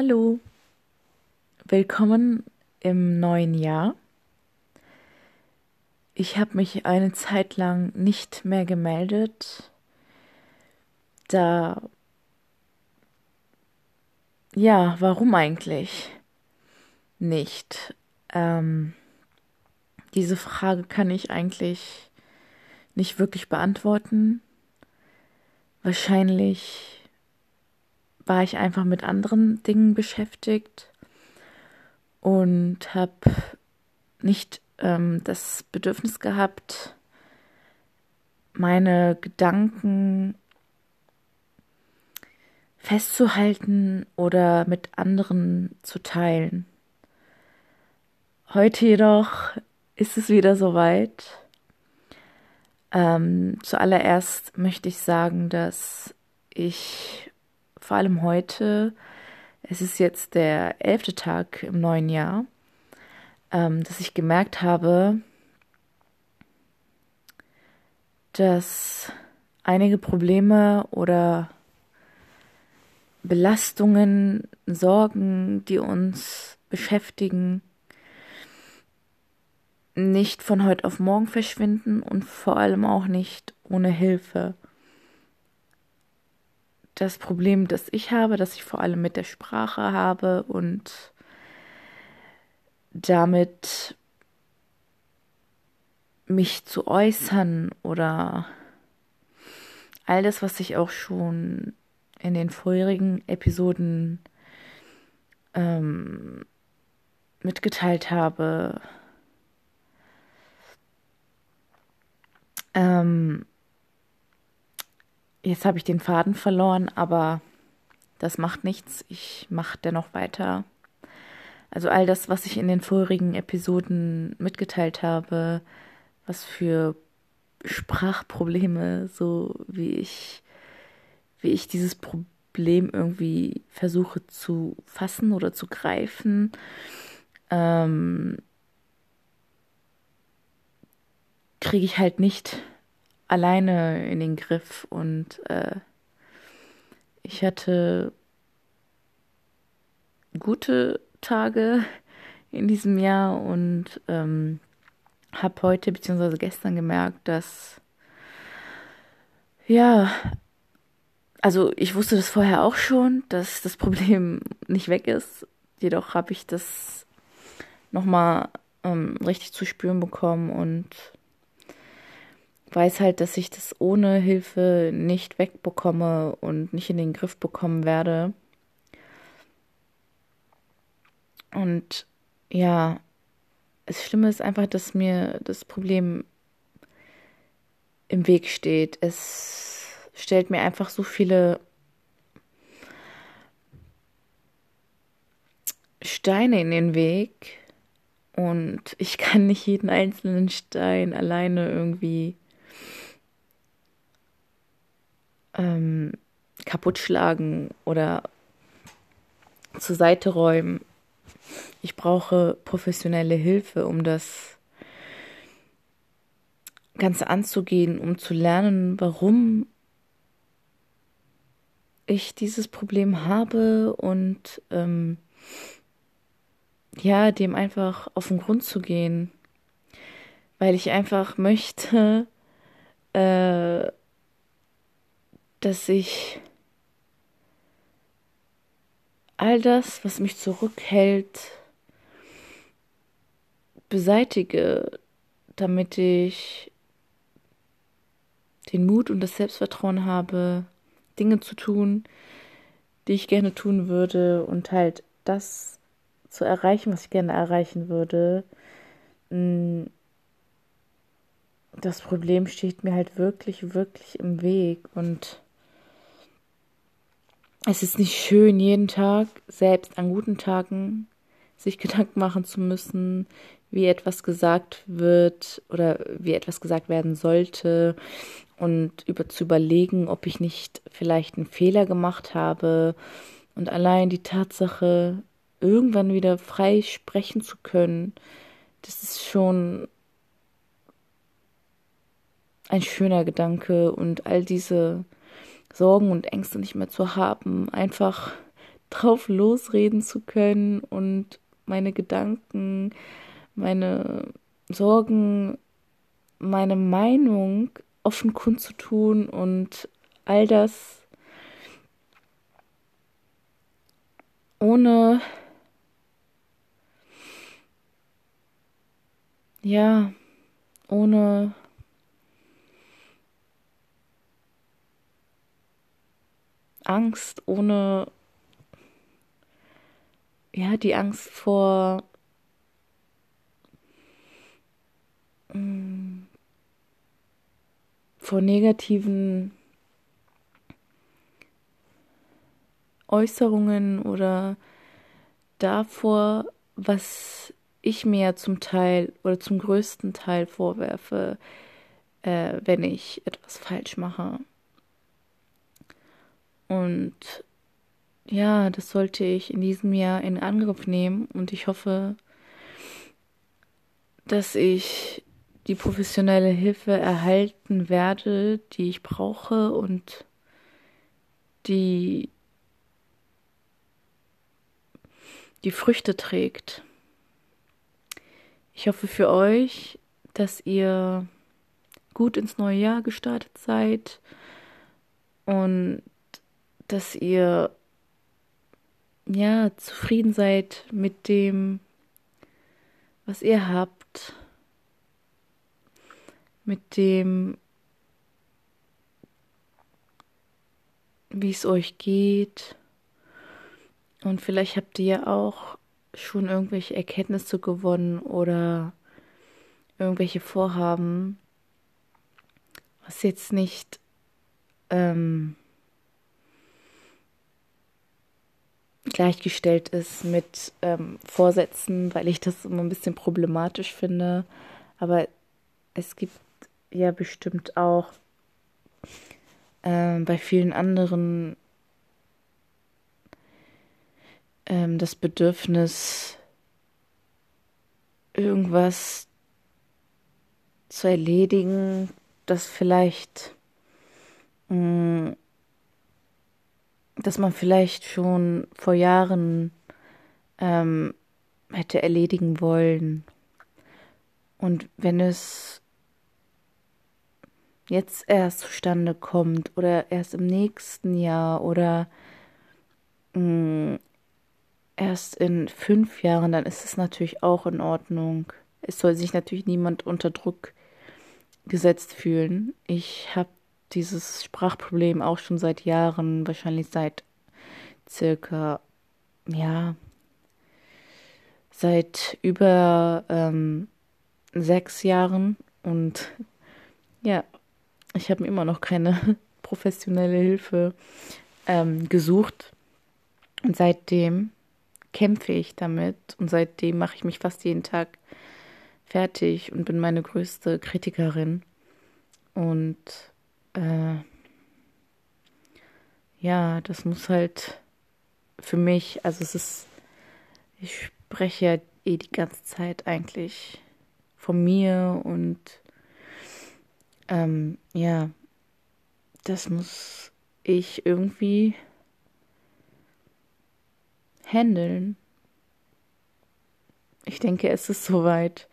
Hallo, willkommen im neuen Jahr. Ich habe mich eine Zeit lang nicht mehr gemeldet, da... Ja, warum eigentlich nicht? Ähm, diese Frage kann ich eigentlich nicht wirklich beantworten. Wahrscheinlich war ich einfach mit anderen Dingen beschäftigt und habe nicht ähm, das Bedürfnis gehabt, meine Gedanken festzuhalten oder mit anderen zu teilen. Heute jedoch ist es wieder soweit. Ähm, zuallererst möchte ich sagen, dass ich vor allem heute, es ist jetzt der elfte Tag im neuen Jahr, ähm, dass ich gemerkt habe, dass einige Probleme oder Belastungen, Sorgen, die uns beschäftigen, nicht von heute auf morgen verschwinden und vor allem auch nicht ohne Hilfe das Problem, das ich habe, das ich vor allem mit der Sprache habe und damit mich zu äußern oder all das, was ich auch schon in den vorherigen Episoden ähm, mitgeteilt habe. Ähm, Jetzt habe ich den Faden verloren, aber das macht nichts. Ich mache dennoch weiter. Also all das, was ich in den vorigen Episoden mitgeteilt habe, was für Sprachprobleme, so wie ich, wie ich dieses Problem irgendwie versuche zu fassen oder zu greifen, ähm, kriege ich halt nicht alleine in den Griff und äh, ich hatte gute Tage in diesem Jahr und ähm, habe heute bzw. gestern gemerkt, dass ja, also ich wusste das vorher auch schon, dass das Problem nicht weg ist. Jedoch habe ich das nochmal ähm, richtig zu spüren bekommen und weiß halt, dass ich das ohne Hilfe nicht wegbekomme und nicht in den Griff bekommen werde. Und ja, das Schlimme ist einfach, dass mir das Problem im Weg steht. Es stellt mir einfach so viele Steine in den Weg und ich kann nicht jeden einzelnen Stein alleine irgendwie ähm, kaputt schlagen oder zur Seite räumen. Ich brauche professionelle Hilfe, um das Ganze anzugehen, um zu lernen, warum ich dieses Problem habe und ähm, ja, dem einfach auf den Grund zu gehen, weil ich einfach möchte, äh, dass ich all das, was mich zurückhält, beseitige, damit ich den Mut und das Selbstvertrauen habe, Dinge zu tun, die ich gerne tun würde und halt das zu erreichen, was ich gerne erreichen würde. Das Problem steht mir halt wirklich, wirklich im Weg und es ist nicht schön, jeden Tag, selbst an guten Tagen, sich Gedanken machen zu müssen, wie etwas gesagt wird oder wie etwas gesagt werden sollte und über zu überlegen, ob ich nicht vielleicht einen Fehler gemacht habe und allein die Tatsache, irgendwann wieder frei sprechen zu können, das ist schon ein schöner Gedanke und all diese Sorgen und Ängste nicht mehr zu haben, einfach drauf losreden zu können und meine Gedanken, meine Sorgen, meine Meinung offen kundzutun und all das ohne ja, ohne Angst, ohne ja, die Angst vor mm, vor negativen Äußerungen oder davor, was ich mir zum Teil oder zum größten Teil vorwerfe, äh, wenn ich etwas falsch mache. Und ja, das sollte ich in diesem Jahr in Angriff nehmen und ich hoffe, dass ich die professionelle Hilfe erhalten werde, die ich brauche und die die Früchte trägt. Ich hoffe für euch, dass ihr gut ins neue Jahr gestartet seid und dass ihr ja zufrieden seid mit dem, was ihr habt, mit dem, wie es euch geht. Und vielleicht habt ihr auch schon irgendwelche Erkenntnisse gewonnen oder irgendwelche Vorhaben, was jetzt nicht ähm, gleichgestellt ist mit ähm, Vorsätzen, weil ich das immer ein bisschen problematisch finde. Aber es gibt ja bestimmt auch äh, bei vielen anderen ähm, das Bedürfnis, irgendwas zu erledigen, das vielleicht, mh, mm, dass man vielleicht schon vor Jahren ähm, hätte erledigen wollen. Und wenn es jetzt erst zustande kommt oder erst im nächsten Jahr oder mh, mm, erst in fünf Jahren, dann ist es natürlich auch in Ordnung. Es soll sich natürlich niemand unter Druck gesetzt fühlen. Ich habe dieses Sprachproblem auch schon seit Jahren, wahrscheinlich seit circa, ja, seit über ähm, sechs Jahren. Und ja, ich habe mir immer noch keine professionelle Hilfe ähm, gesucht. Und seitdem kämpfe ich damit und seitdem mache ich mich fast jeden Tag fertig und bin meine größte Kritikerin. Und äh, ja, das muss halt für mich, also es ist, ich spreche ja eh die ganze Zeit eigentlich von mir und ähm, ja, das muss ich irgendwie handeln. Ich denke, es ist soweit.